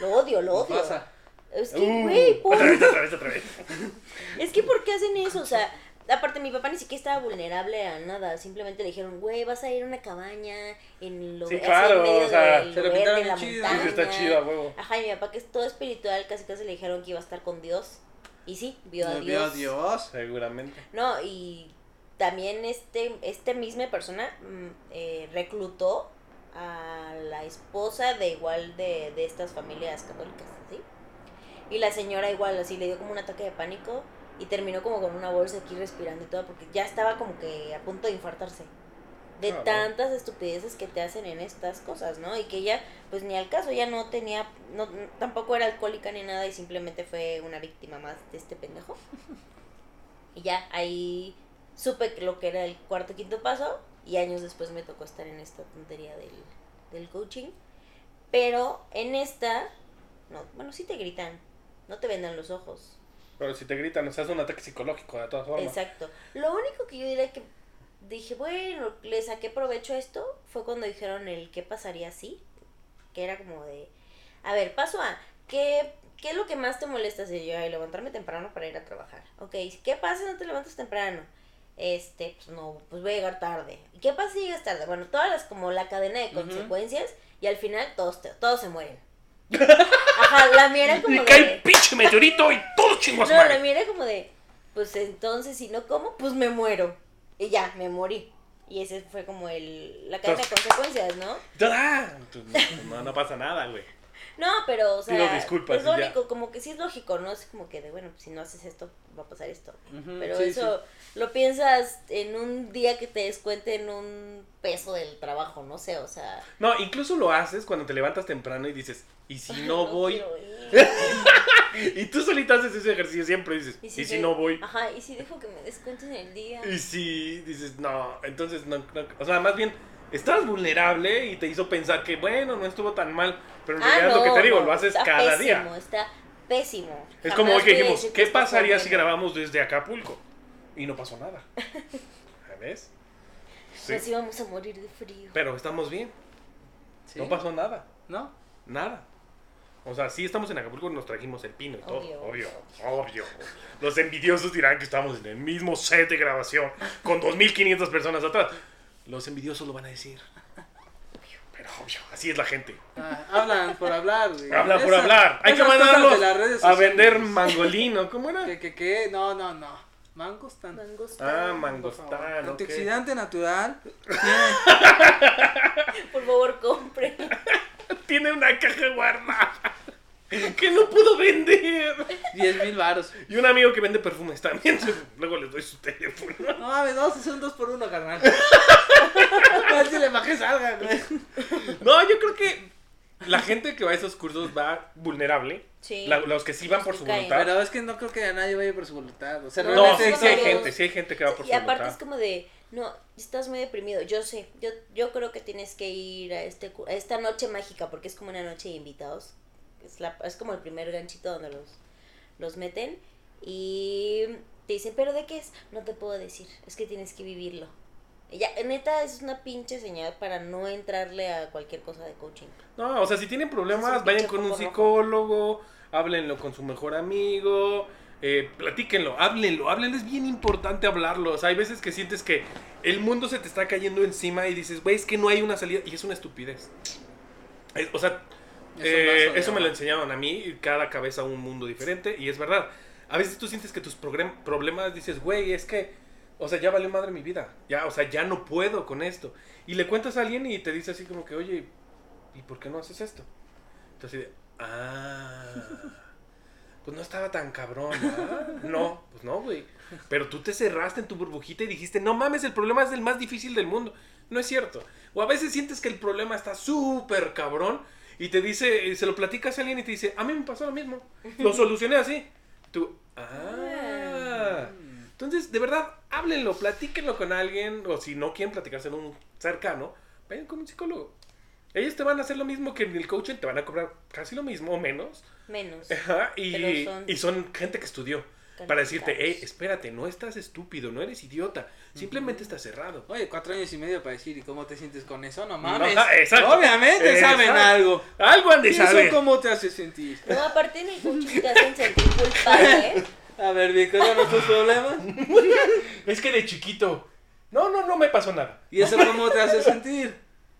lo odio, lo odio. pasa. Es que, Uh, güey, otra pobre- vez, otra vez, otra vez. [LAUGHS] Es que, ¿por qué hacen eso? O sea, aparte, mi papá ni siquiera estaba vulnerable a nada. Simplemente le dijeron, güey, vas a ir a una cabaña en lo Sí, claro, en medio o sea, del se lo verde, pintaron en la chido. montaña. Sí, está chido, huevo. Ajá, y mi papá, que es todo espiritual, casi casi le dijeron que iba a estar con Dios. Y sí, vio a Dios. vio a Dios. Seguramente. No, y también este, este misma persona mm, eh, reclutó a la esposa de igual de, de estas familias católicas, ¿sí? Y la señora igual así le dio como un ataque de pánico y terminó como con una bolsa aquí respirando y todo porque ya estaba como que a punto de infartarse. De tantas estupideces que te hacen en estas cosas, ¿no? Y que ella, pues ni al caso, ya no tenía, no, tampoco era alcohólica ni nada y simplemente fue una víctima más de este pendejo. Y ya ahí supe que lo que era el cuarto quinto paso y años después me tocó estar en esta tontería del, del coaching. Pero en esta, no, bueno, sí te gritan, no te vendan los ojos. Pero si te gritan, o sea, es un ataque psicológico de todas formas. Exacto. Lo único que yo diría que dije, bueno, le saqué provecho a esto fue cuando dijeron el qué pasaría si, que era como de, a ver, paso a, ¿qué, qué es lo que más te molesta si yo "Ay, levantarme temprano para ir a trabajar? Ok, ¿qué pasa si no te levantas temprano? Este, pues no, pues voy a llegar tarde. ¿Y qué pasa si llegas tarde? Bueno, todas las, como la cadena de consecuencias y al final todos, te- todos se mueren. [LAUGHS] Ajá, la mía era como Y de... cae pinche meteorito y todo chingo No, la mía era como de, pues entonces si no como, pues me muero. Y ya, me morí. Y ese fue como el, la cadena de consecuencias, ¿no? ¡Ah! No, no pasa nada, güey. No, pero, o sea, Pido disculpas es ya. lógico, como que sí es lógico, ¿no? Es como que de, bueno, si no haces esto, va a pasar esto. Pero sí, eso lo piensas en un día que te descuenten un peso del trabajo, no sé, o sea... No, incluso lo haces cuando te levantas temprano y dices, ¿y si [LAUGHS] no voy? quiero ir. [LAUGHS] Y tú solita haces ese ejercicio siempre y dices, ¿y si de- no voy? Ajá, y si dejo que me descuenten el día. Y si dices, no, entonces no, no- o sea, más bien, estás vulnerable y te hizo pensar que, bueno, no estuvo tan mal, pero en Ah, realidad lo que no, te digo, no, lo haces está cada pésimo, día. Está pésimo. Es Jamás como hoy que dijimos, ¿qué pasaría si grabamos desde Acapulco? Y no pasó nada. [LAUGHS] ¿Ves? Sí, Nos íbamos a morir de frío. pero estamos bien, sí. no pasó nada, ¿No? nada. O sea, sí estamos en Acapulco, nos trajimos el pino y todo, Obvio. obvio, obvio. Los envidiosos dirán que estamos en el mismo set de grabación con 2.500 personas atrás. Los envidiosos lo van a decir. Pero obvio, así es la gente. Ah, hablan por hablar. güey. Habla por Esa- hablar. Hay que mandarlos a vender mangolino. ¿Cómo era? Que, que, que, no, no, no. Mangostan. Mangostán. Ah, mangostán. Antioxidante natural. [LAUGHS] Por favor, compre. [LAUGHS] Tiene una caja guardada [LAUGHS] que no pudo vender. 10 mil varos. Y un amigo que vende perfumes también. Luego les doy su teléfono. No mames, dos, son dos por uno, carnal. A ver si la imagen salga, güey. No, yo creo que la gente que va a esos cursos va vulnerable. Sí. La- los que sí van Los por su caen. voluntad. Pero es que no creo que a nadie vaya por su voluntad. O sea, No, No, sí, sí hay gente, sí hay gente que va por Y su aparte voluntad. es como de, no, estás muy deprimido. Yo sé, yo, yo creo que tienes que ir a, este, a esta noche mágica porque es como una noche de invitados. Es, la, es como el primer ganchito donde los, los meten. Y te dicen, ¿pero de qué es? No te puedo decir, es que tienes que vivirlo. Ya, neta, es una pinche señal para no entrarle a cualquier cosa de coaching. No, o sea, si tienen problemas, vayan con un foco rojo. psicólogo, háblenlo con su mejor amigo, eh, platíquenlo, háblenlo, háblenlo, es bien importante hablarlo. O sea, hay veces que sientes que el mundo se te está cayendo encima y dices, güey, es que no hay una salida, y es una estupidez. Es- o sea, Es eh, eso me lo agua. enseñaron a mí, cada cabeza un mundo diferente, y es verdad. A veces tú sientes que tus problemas dices, güey, es que, o sea, ya valió madre mi vida, ya, o sea, ya no puedo con esto. Y le cuentas a alguien y te dice así como que, oye, ¿y por qué no haces esto? Entonces, de, ah, pues no estaba tan cabrón, ¿verdad? No, pues no, güey. Pero tú te cerraste en tu burbujita y dijiste, no mames, el problema es el más difícil del mundo. No es cierto. O a veces sientes que el problema está súper cabrón y te dice, y se lo platicas a alguien y te dice, a mí me pasó lo mismo. Lo solucioné así. Tú, ah. Entonces, de verdad, háblenlo, platíquenlo con alguien, o si no quieren platicárselo un cercano, vayan con un psicólogo. Ellos te van a hacer lo mismo que en el coaching, te van a cobrar casi lo mismo o menos. Menos. Ajá, y, son- y son gente que estudió. Para decirte, hey, espérate, no estás estúpido, no eres idiota, simplemente estás cerrado. Oye, cuatro años y medio para decir, ¿y cómo te sientes con eso? No No, mames. [LAUGHS] exacto. Obviamente Exacto. saben algo. Algo han de ¿Y eso saber. cómo te hace sentir? No, aparte en el coaching te hacen sentir culpable. [LAUGHS] A ver, Vico, ¿son tus problemas? [LAUGHS] Es que de chiquito. No, no, no me pasó nada. ¿Y eso cómo te hace sentir?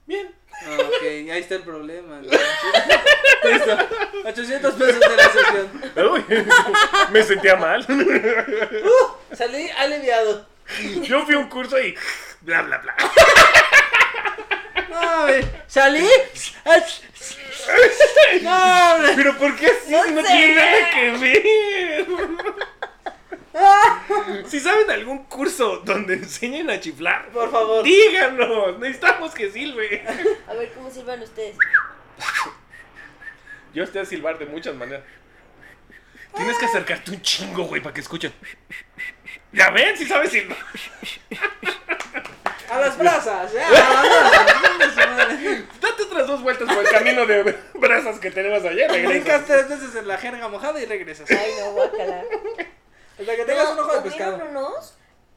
Bien. Ah, ok, ahí está el problema. Listo. 800 pesos de la sesión. Uy, me sentía mal. Salí aliviado. Yo fui a un curso y bla, bla, bla. No, hombre. ¿Salí? No, hombre. Pero ¿por qué así? No, No sé. tiene nada que ver. Si saben algún curso donde enseñen a chiflar, Por favor. díganos. Necesitamos que silbe. A ver cómo sirvan ustedes. Yo estoy a silbar de muchas maneras. Tienes que acercarte un chingo, güey, para que escuchen. Ya ven, si sabes silbar. A las brasas, ya. A las brasas. Date otras dos vueltas por el camino de brasas que tenemos ayer. Brincas tres veces en la jerga mojada y regresas. Ay, no, guácala. Hasta que tengas un ojo de pescado. unos,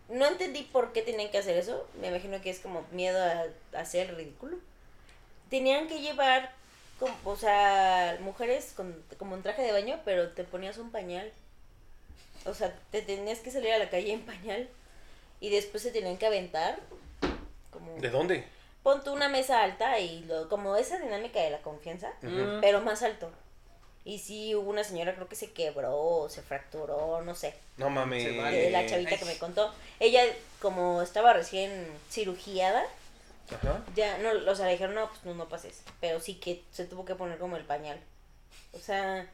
no entendí por qué tenían que hacer eso. Me imagino que es como miedo a, a hacer ridículo. Tenían que llevar, como, o sea, mujeres con, como en traje de baño, pero te ponías un pañal. O sea, te tenías que salir a la calle en pañal. Y después se tenían que aventar. Como, ¿De dónde? pon tú una mesa alta y lo, como esa dinámica de la confianza, pero más alto. Y sí, hubo una señora, creo que se quebró, o se fracturó, no sé No mames. De vale. la chavita Ay. que me contó. Ella, como estaba recién cirugiada, Ajá. ya no, o sea, le dijeron, no, pues no, no pases. Pero sí que se tuvo que poner como el pañal. O sea,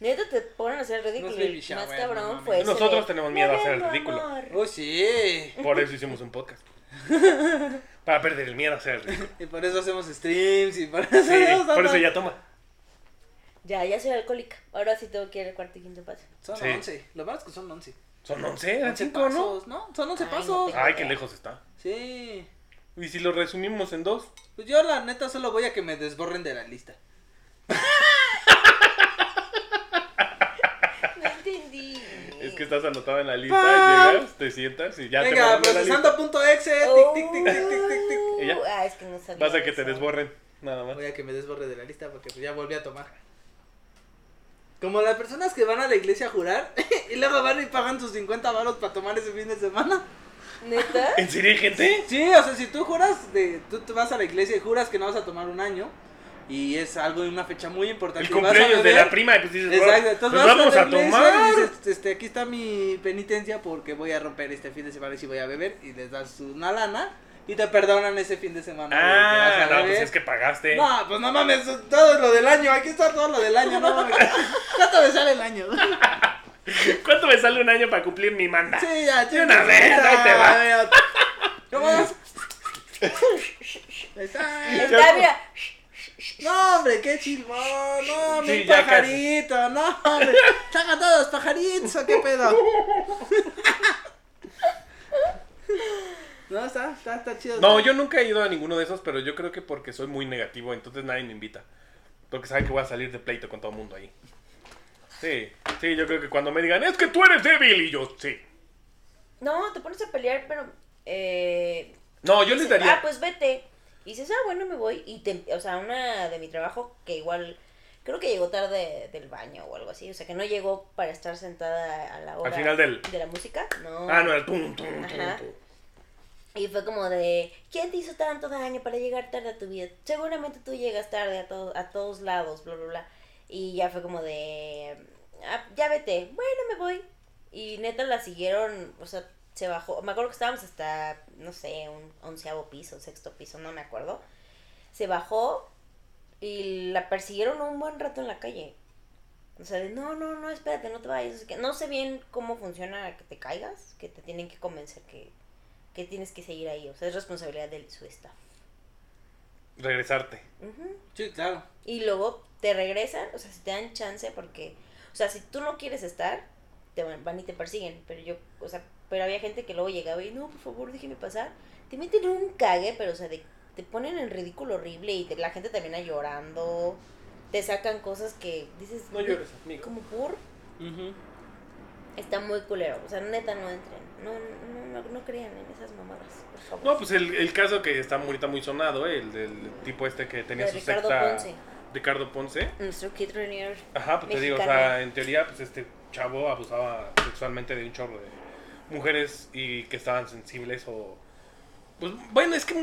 neta te ponen a hacer el ridículo. No y más no cabrón fue ese Nosotros de, tenemos miedo a hacer el "Me ridículo". Oh, sí. Por eso hicimos un podcast. [LAUGHS] Para perder el miedo a hacer el ridículo. Y por eso hacemos streams y por eso. Sí, por eso ya toma. Ya, ya soy alcohólica. Ahora sí tengo que ir al cuarto y quinto paso. Son Sí. 11. Lo malo es que son 11. Son 11, eran 11 5, ¿no? pasos, ¿no? Son 11 Ay, no pasos. tengo- Ay, qué lejos está. Sí. ¿Y si lo resumimos en dos? Pues yo la neta solo voy a que me desborren de la lista. [LAUGHS] No entendí. Es que estás anotado en la lista, Ah. llegas, te sientas y ya te Venga, mandan la lista. procesando.exe. Tic, tic, tic, tic, tic, tic, tic. ¿Y ya? Ah, es que no sabía Vas a que te eso. desborren, nada más. Voy a que me desborre de la lista porque pues ya volví a tomar. Como las personas que van a la iglesia a jurar [LAUGHS] y luego van y pagan sus 50 baros para tomar ese fin de semana. ¿Neta? ¿En serio hay gente? Sí, o sea, si tú juras, de, tú te vas a la iglesia y juras que no vas a tomar un año y es algo de una fecha muy importante. El y vas a cumpleaños de la prima pues dices, Exacto, "Bueno, entonces pues vas vamos la a tomar. y dices, este, aquí está mi penitencia porque voy a romper este fin de semana y si voy a beber y les das una lana y te perdonan ese fin de semana. Ah, no, pues es que pagaste. No, pues no mames, todo lo del año, aquí está todo lo del año, no mames. [LAUGHS] ¿Cuánto me sale el año? [LAUGHS] ¿Cuánto me sale un año para cumplir mi manda? Sí, ya, De una vez, ahí te va. ¿Cómo [LAUGHS] vas? Ahí está. Está. No, hombre, qué chilbón, no, Sí, mi ya pajarito, no, hombre. Saca todos los pajaritos, ¿o qué pedo? No, está, está, está chido. No, yo nunca he ido a ninguno de esos, pero yo creo que porque soy muy negativo, entonces nadie me invita. Porque saben que voy a salir de pleito con todo el mundo ahí. Sí, sí, yo creo que cuando me digan, es que tú eres débil, y yo, sí. No, te pones a pelear, pero. Eh, No, yo les dices, daría. Ah, pues vete. Y dices, ah, bueno, me voy. Y te, o sea, una de mi trabajo que igual. Creo que llegó tarde del baño o algo así. O sea, que no llegó para estar sentada a la hora. final del- De la música. No. Ah, no, el tum, tum, tum, tum. Y fue como de, ¿quién te hizo tanto daño para llegar tarde a tu vida? Seguramente tú llegas tarde a, to- a todos lados, bla, bla, bla. Y ya fue como de, "Ah, ya vete, bueno, me voy. Y neta la siguieron, o sea, se bajó. Me acuerdo que estábamos hasta, no sé, un onceavo piso, sexto piso, no me acuerdo. Se bajó y la persiguieron un buen rato en la calle. O sea, de, no, no, no, espérate, no te vayas. No sé bien cómo funciona que te caigas, que te tienen que convencer que, que tienes que seguir ahí. O sea, es responsabilidad de su staff. Regresarte. Sí, claro. Y luego te regresan, o sea, si te dan chance, porque, o sea, si tú no quieres estar, te van, van y te persiguen. Pero yo, o sea, pero había gente que luego llegaba y no, por favor, déjeme pasar. Te meten un cague, pero o sea, de- te ponen en ridículo horrible y te- la gente termina llorando. Te sacan cosas que dices, No llores, amigo. como por Ujú. Está muy culero. O sea, neta, no entren. No, no, no, no crean en esas mamadas, por favor. No, pues el, el caso que está ahorita muy sonado, ¿eh? el del tipo este que tenía De su Ricardo secta. Ponce. Ricardo Ponce. Nuestro Kid Rainier. Ajá, pues te digo, o sea, en teoría, pues este chavo abusaba sexualmente de un chorro de mujeres y que estaban sensibles o... Pues bueno, es que,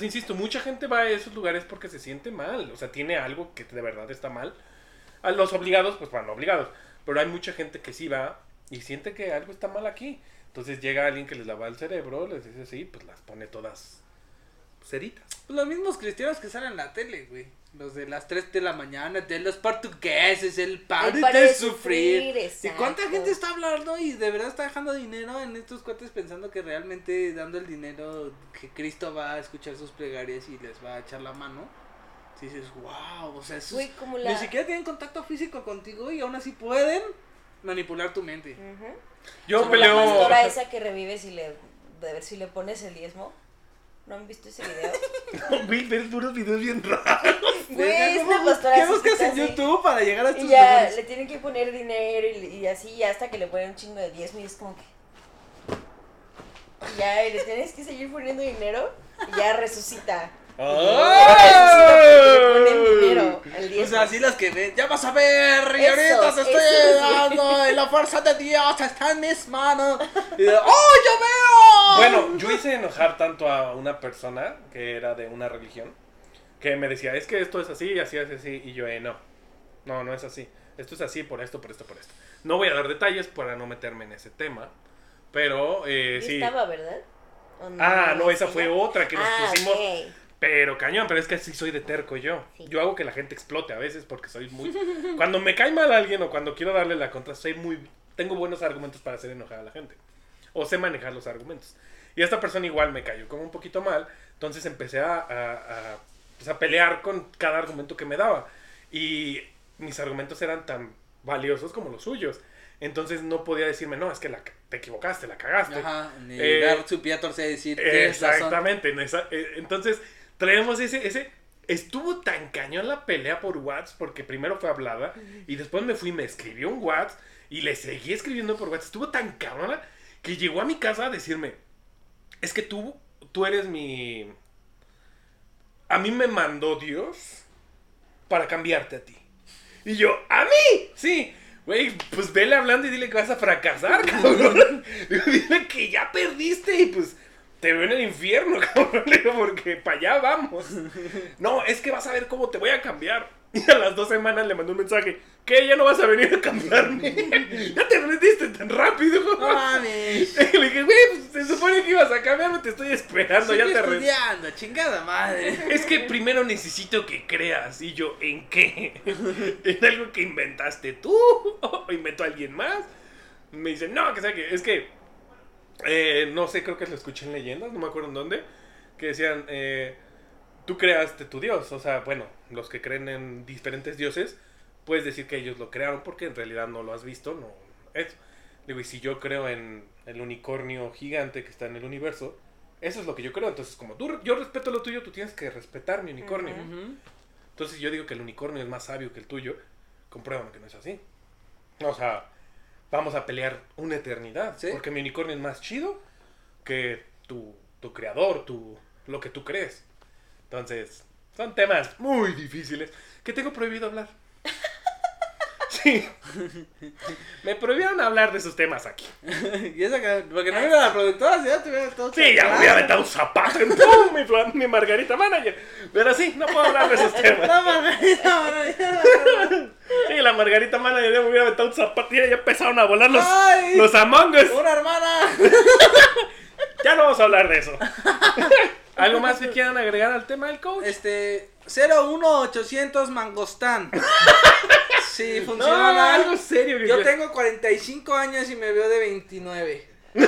insisto, mucha gente va a esos lugares porque se siente mal, o sea, tiene algo que de verdad está mal. A los obligados, pues van obligados, pero hay mucha gente que sí va y siente que algo está mal aquí. Entonces llega alguien que les lava el cerebro, les dice sí, pues las pone todas ceritas. Pues los mismos cristianos que salen en la tele, güey. Los de las 3 de la mañana, de los portugueses, el paro de sufrir. sufrir, ¿Y cuánta gente está hablando y de verdad está dejando dinero en estos cuates pensando que realmente dando el dinero que Cristo va a escuchar sus plegarias y les va a echar la mano? Si dices, wow, o sea, esos Güey, como la... ni siquiera tienen contacto físico contigo y aún así pueden manipular tu mente. Yo Como peleo... la pastora esa que revive si le, de ver si le pones el diezmo. ¿No han visto ese video? [LAUGHS] Güey, ves puros videos bien raros. [LAUGHS] Güey, es ¿cómo una pastora ¿Qué buscas en así. YouTube para llegar a estos Y ya lugares? le tienen que poner dinero y, y así, y hasta que le ponen un chingo de diezmo y es como que... Y ya, y le tienes que seguir poniendo dinero y ya resucita. ¡Ah! Le ponen dinero, así las que ven, ya vas a ver, y ahorita te estoy dando, y la fuerza de Dios está en mis manos. Y de, ¡Oh, yo veo! Bueno, yo hice enojar tanto a una persona que era de una religión que me decía, es que esto es así, así es así, y yo, eh, no, no, no es así. Esto es así por esto, por esto, por esto. No voy a dar detalles para no meterme en ese tema, pero eh, sí. estaba, ¿verdad? ¿O Ah, no, esa fue otra que nos Ah, pusimos. ok. Pero cañón, pero es que así soy de terco yo. Sí. Yo hago que la gente explote a veces porque soy muy... [LAUGHS] Cuando me cae mal alguien o cuando quiero darle la contra, soy muy... Tengo buenos argumentos para hacer enojar a la gente. O sé manejar los argumentos. Y esta persona igual me cayó como un poquito mal. Entonces empecé a, a, a, pues, a pelear con cada argumento que me daba. Y mis argumentos eran tan valiosos como los suyos. Entonces no podía decirme, no, es que la, te equivocaste, la cagaste. Ajá, ni Eh, dar su pie a torcer y decir, razón. Exactamente. en esa- eh, entonces, traemos ese, ese. Estuvo tan cañón la pelea por WhatsApp porque primero fue hablada y después me fui y me escribió un WhatsApp y le seguí escribiendo por WhatsApp. Estuvo tan cabrona que llegó a mi casa a decirme: Es que tú, tú eres mi. A mí me mandó Dios para cambiarte a ti. Y yo, ¿a mí? Sí. Güey, pues vele hablando y dile que vas a fracasar, [LAUGHS] cabrón. [LAUGHS] Dile que ya perdiste y pues te veo en el infierno, [LAUGHS] cabrón. Le digo, porque para allá vamos. No, es que vas a ver cómo te voy a cambiar. [LAUGHS] Y a las dos semanas le mandó un mensaje. ¿Qué? ¿Ya no vas a venir a cambiarme? [LAUGHS] ¿Ya te rendiste tan rápido? No mames. Le dije, güey, pues se supone que ibas a cambiarme, te estoy esperando, ya te estudiando, chingada madre. Es que primero necesito que creas. Y yo, ¿en qué? ¿En algo que inventaste tú? ¿O inventó alguien más? Me dice, no, que sea que. Es que. Eh, no sé, creo que lo escuché en leyendas, no me acuerdo en dónde. Que decían, eh, tú creaste tu dios. O sea, bueno, los que creen en diferentes dioses, puedes decir que ellos lo crearon porque en realidad no lo has visto, no. Eso. Digo, y si yo creo en el unicornio gigante que está en el universo, eso es lo que yo creo. Entonces, como tú, yo respeto lo tuyo, tú tienes que respetar mi unicornio. Ujú. Ujú. Entonces yo digo que el unicornio es más sabio que el tuyo. Compruébame que no es así. O sea, vamos a pelear una eternidad. Sí. Porque mi unicornio es más chido que tu, tu creador, tu, lo que tú crees. Entonces, son temas muy difíciles que tengo prohibido hablar. Sí. Me prohibieron hablar de esos temas aquí. [LAUGHS] y eso que, porque no iba la productora, si ya te hubiera todo Sí, ya me voy a aventar un zapato en ¡pum! mi, mi Margarita Manager. Pero sí, no puedo hablar de esos [LAUGHS] temas. No, Margarita, Margarita. Sí, la Margarita Manager ya me hubiera aventado un zapato y ya empezaron a volar los, Ay. los Among Us. Una hermana. [LAUGHS] Ya no vamos a hablar de eso. ¿Algo más que quieran agregar al tema del coach? Este, 01800 Mangostán. Sí, No, funciona. algo serio. Yo yo- tengo 45 años y me veo de 29. [LAUGHS]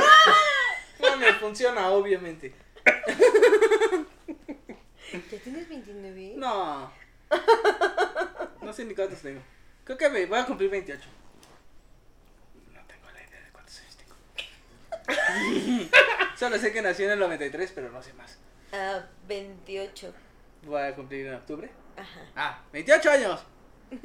No me funciona, obviamente. ¿Ya tienes 29? No. No sé ni cuántos tengo. Creo que me voy a cumplir 28. No tengo la idea de cuántos años tengo. [LAUGHS] Solo sé que nació en el 93, pero no sé más. Ah, 28. Voy a cumplir en octubre. Ajá. Ah, 28 años. [LAUGHS]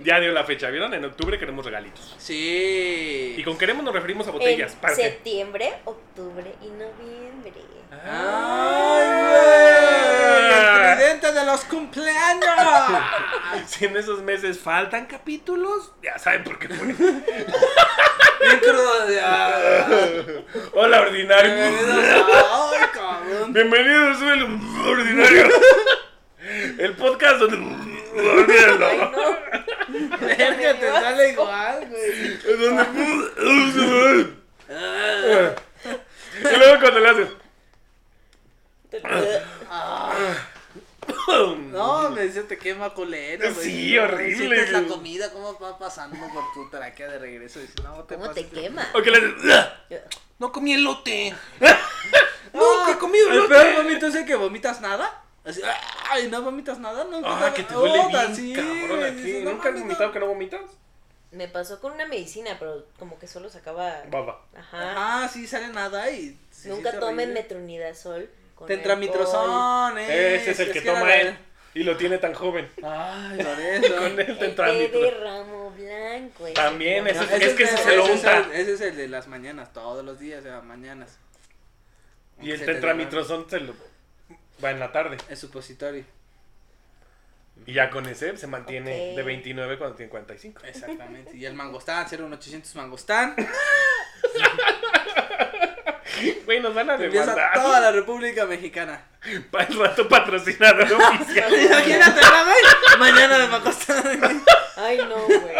Ya dio la fecha, ¿vieron? En octubre queremos regalitos. Sí. Y con queremos nos referimos a botellas. En septiembre, octubre y noviembre. ¡Ay, güey! ¡El tridente de los cumpleaños! [LAUGHS] Si en esos meses faltan capítulos, ya saben por qué fue. Ah. Hola, ordinario. Bienvenidos a... ¡Ay, cabrón! Bienvenidos, soy el ordinario. El podcast donde. Olvídalo. Verga, te sale igual, güey. Donde- Y luego cuando le haces. No, me dice te quema culero, güey. Sí, No, horrible, sientes la comida, cómo va pasando por tu tráquea de regreso. Dices, no, te ¿Cómo te pases quema? O que le haces. No comí elote. [LAUGHS] Nunca he comido El elote. peor vómito es el que vomitas nada. Así, ay, no vomitas nada, no. Ah, que te huele bien, sí, cabrón, aquí. dices, no ¿Nunca has vomitado que no vomitas? Me pasó con una medicina, pero como que solo sacaba. Baba. Ajá. Ajá, sí, sale nada y. Nunca siente tomen metronidazol. con Tetramitrozón, eh. Ese es el que toma él. Y lo tiene tan joven. Ay, [LAUGHS] Lorenzo. Con el té de ramo blanco. ese También, ese No, es que el ese se lo ese unta. Ese es el de las mañanas, todos los días, o sea, mañanas. Y el Se te tetramitrozón se lo va en la tarde. Es supositorio. Y ya con ese se mantiene Ok. de 29 cuando tiene 45. Exactamente. Y el mangostán, 01800 mangostán. [LAUGHS] Güey, nos van a Empieza toda la República Mexicana. Para el rato patrocinador oficial. [LAUGHS] Imagínate, ¿no, güey? Mañana de mangostán. Ay, no, güey.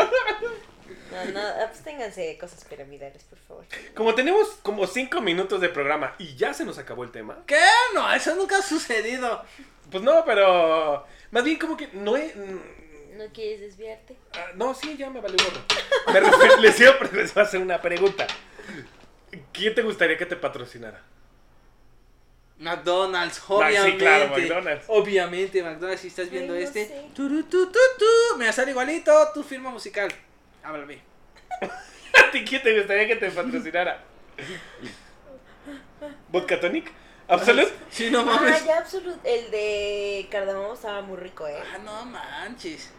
No, no, absténganse cosas piramidales, por favor. Como tenemos como 5 minutos de programa y ya se nos acabó el tema. ¿Qué? No, eso nunca ha sucedido. Pues no, pero. Más bien como que no he. mm, ¿No quieres desviarte? ah, no, sí, ya me valió gorro. Me refiero- les, iba, a- les iba a hacer una pregunta. ¿Quién te gustaría que te patrocinara? McDonald's, Ah, obviamente. sí, claro, McDonald's. Obviamente, McDonald's, si estás viendo Ay, no este. sé. Turu, tu, tu, tu, me sale igualito tu firma musical. Háblame. [LAUGHS] ¿A ti quién te gustaría que te patrocinara? ¿Vodka Tonic? ¿Absolute? [LAUGHS] Sí, no Ah, mames. ya, absoluto. El de cardamomo estaba muy rico, ¿eh? Ah, no manches.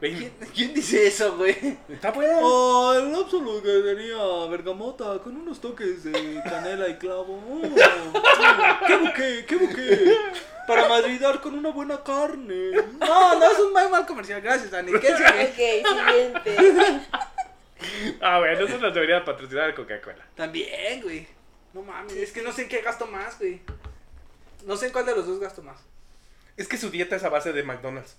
¿Quién, quién dice eso, güey? Está bueno. Oh, el absoluto que tenía bergamota con unos toques de canela y clavo. Oh, oh, ¡Qué buque! ¡Qué buque! Para madridar con una buena carne. No, no es un mal comercial. Gracias, Dani. ¿Qué sigue? Ok, siguiente. Ah, bueno, eso nos debería patrocinar Coca-Cola. También, güey. No mames, es que no sé en qué gasto más, güey. No sé en cuál de los dos gasto más. Es que su dieta es a base de McDonald's.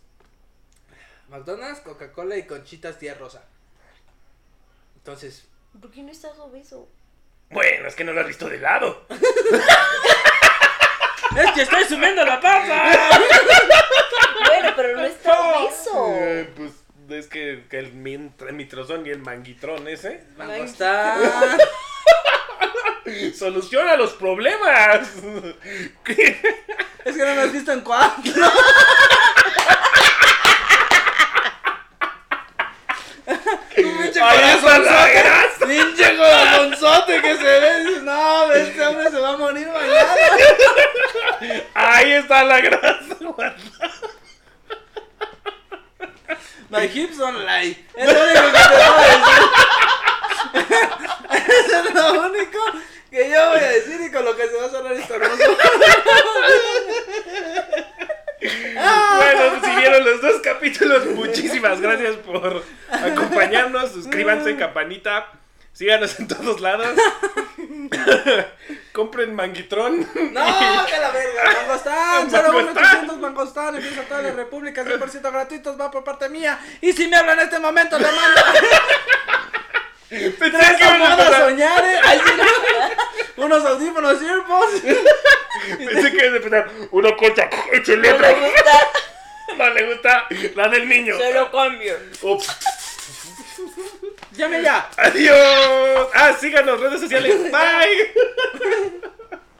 McDonald's, Coca-Cola y conchitas tía rosa. Entonces, ¿Por qué no estás obeso? Bueno, es que no lo has visto de lado. [LAUGHS] ¡es que estoy subiendo la panza! Bueno, pero no está obeso. Eh, pues es que, que el min- mitrozón y el manguitrón ese Mangostán. [LAUGHS] soluciona los problemas. Es que no me has visto en cuatro. [LAUGHS] Pinche Ahí está la grasa. Pinche corazonzote que se ve. Dices, No, este hombre se va a morir mañana. Ahí está la grasa. My hips don't lie. Es lo único que te puedo decir. [LAUGHS] Eso es lo único que yo voy a decir y con lo que se va a sonar esto hermoso. Bueno, si vieron los dos capítulos, muchísimas gracias por acompañarnos. Suscríbanse, campanita. Síganos en todos lados. [LAUGHS] Compren manguitrón. No, [LAUGHS] que la verga. Mangostán, Mangostán. 01800 Mangostán. Empieza toda la república, [LAUGHS] 100% gratuitos. Va por parte mía. Y si me hablan en este momento, le mando. Tres almohadas soñar, no. Unos audífonos AirPods. Pensé que empezar una cocha. Échale No otra. le gusta, No le gusta la del niño. se lo cambio. Ups. Llame ya. Adiós. Ah, síganos redes sociales. [LAUGHS] Bye. [LAUGHS]